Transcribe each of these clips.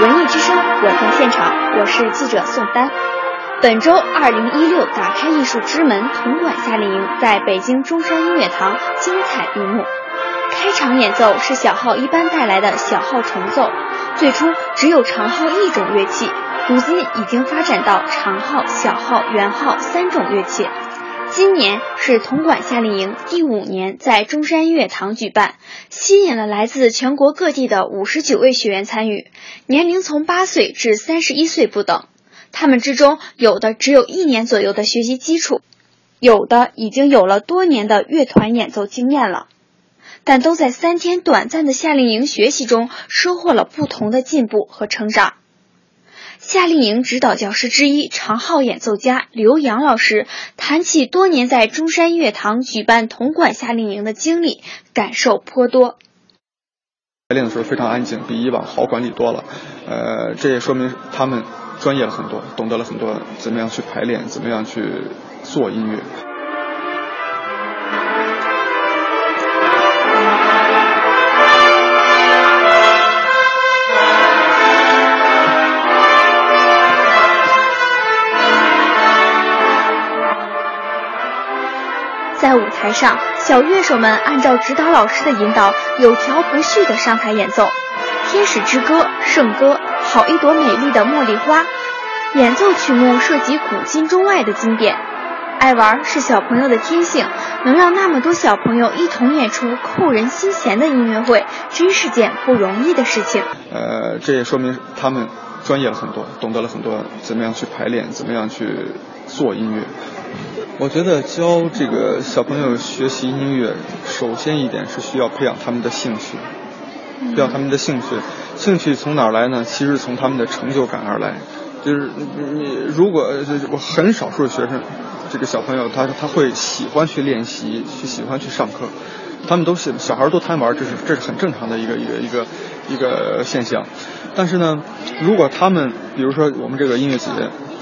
文艺之声，我在现场，我是记者宋丹。本周二零一六打开艺术之门铜管夏令营在北京中山音乐堂精彩闭幕。开场演奏是小号一班带来的小号重奏，最初只有长号一种乐器，如今已经发展到长号、小号、圆号三种乐器。今年是铜管夏令营第五年在中山音乐堂举办，吸引了来自全国各地的五十九位学员参与，年龄从八岁至三十一岁不等。他们之中有的只有一年左右的学习基础，有的已经有了多年的乐团演奏经验了，但都在三天短暂的夏令营学习中收获了不同的进步和成长。夏令营指导教师之一、长号演奏家刘洋老师谈起多年在中山乐堂举办铜管夏令营的经历，感受颇多。排练的时候非常安静，比以往好管理多了。呃，这也说明他们专业了很多，懂得了很多怎么样去排练，怎么样去做音乐。在舞台上，小乐手们按照指导老师的引导，有条不紊地上台演奏《天使之歌》《圣歌》《好一朵美丽的茉莉花》。演奏曲目涉及古今中外的经典。爱玩是小朋友的天性，能让那么多小朋友一同演出扣人心弦的音乐会，真是件不容易的事情。呃，这也说明他们专业了很多，懂得了很多怎么样去排练，怎么样去做音乐。我觉得教这个小朋友学习音乐，首先一点是需要培养他们的兴趣，培养他们的兴趣。兴趣从哪儿来呢？其实从他们的成就感而来。就是你如果我很少数学生，这个小朋友他他会喜欢去练习，去喜欢去上课。他们都是小孩都贪玩，这是这是很正常的一个一个一个一个现象。但是呢，如果他们比如说我们这个音乐节。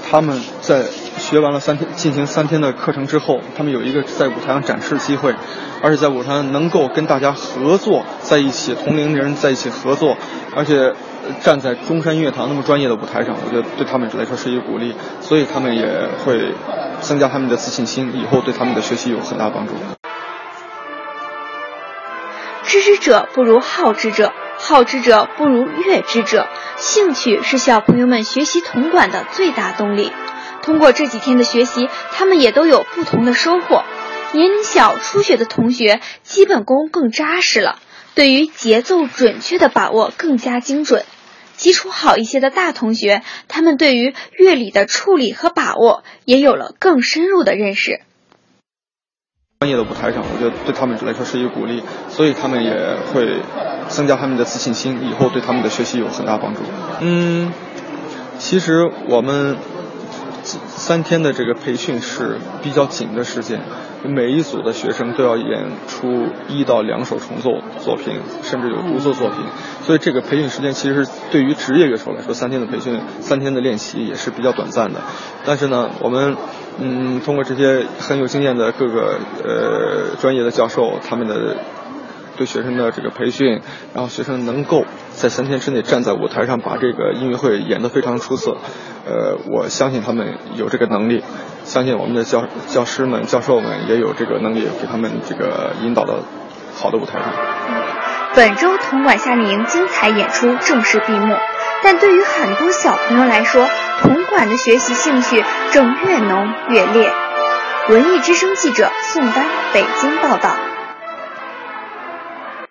他们在学完了三天进行三天的课程之后，他们有一个在舞台上展示的机会，而且在舞台上能够跟大家合作在一起，同龄人在一起合作，而且站在中山音乐堂那么专业的舞台上，我觉得对他们来说是一个鼓励，所以他们也会增加他们的自信心，以后对他们的学习有很大帮助。知之者不如好之者。好之者不如乐之者，兴趣是小朋友们学习铜管的最大动力。通过这几天的学习，他们也都有不同的收获。年龄小、初学的同学，基本功更扎实了，对于节奏准确的把握更加精准。基础好一些的大同学，他们对于乐理的处理和把握，也有了更深入的认识。专业的舞台上，我觉得对他们来说是一个鼓励，所以他们也会增加他们的自信心，以后对他们的学习有很大帮助。嗯，其实我们三天的这个培训是比较紧的时间，每一组的学生都要演出一到两首重奏作品，甚至有独奏作品，所以这个培训时间其实对于职业乐手来说，三天的培训、三天的练习也是比较短暂的。但是呢，我们。嗯，通过这些很有经验的各个呃专业的教授，他们的对学生的这个培训，然后学生能够在三天之内站在舞台上把这个音乐会演得非常出色，呃，我相信他们有这个能力，相信我们的教教师们、教授们也有这个能力给他们这个引导到好的舞台上。本周铜管夏令营精彩演出正式闭幕。但对于很多小朋友来说，铜管的学习兴趣正越浓越烈。文艺之声记者宋丹北京报道。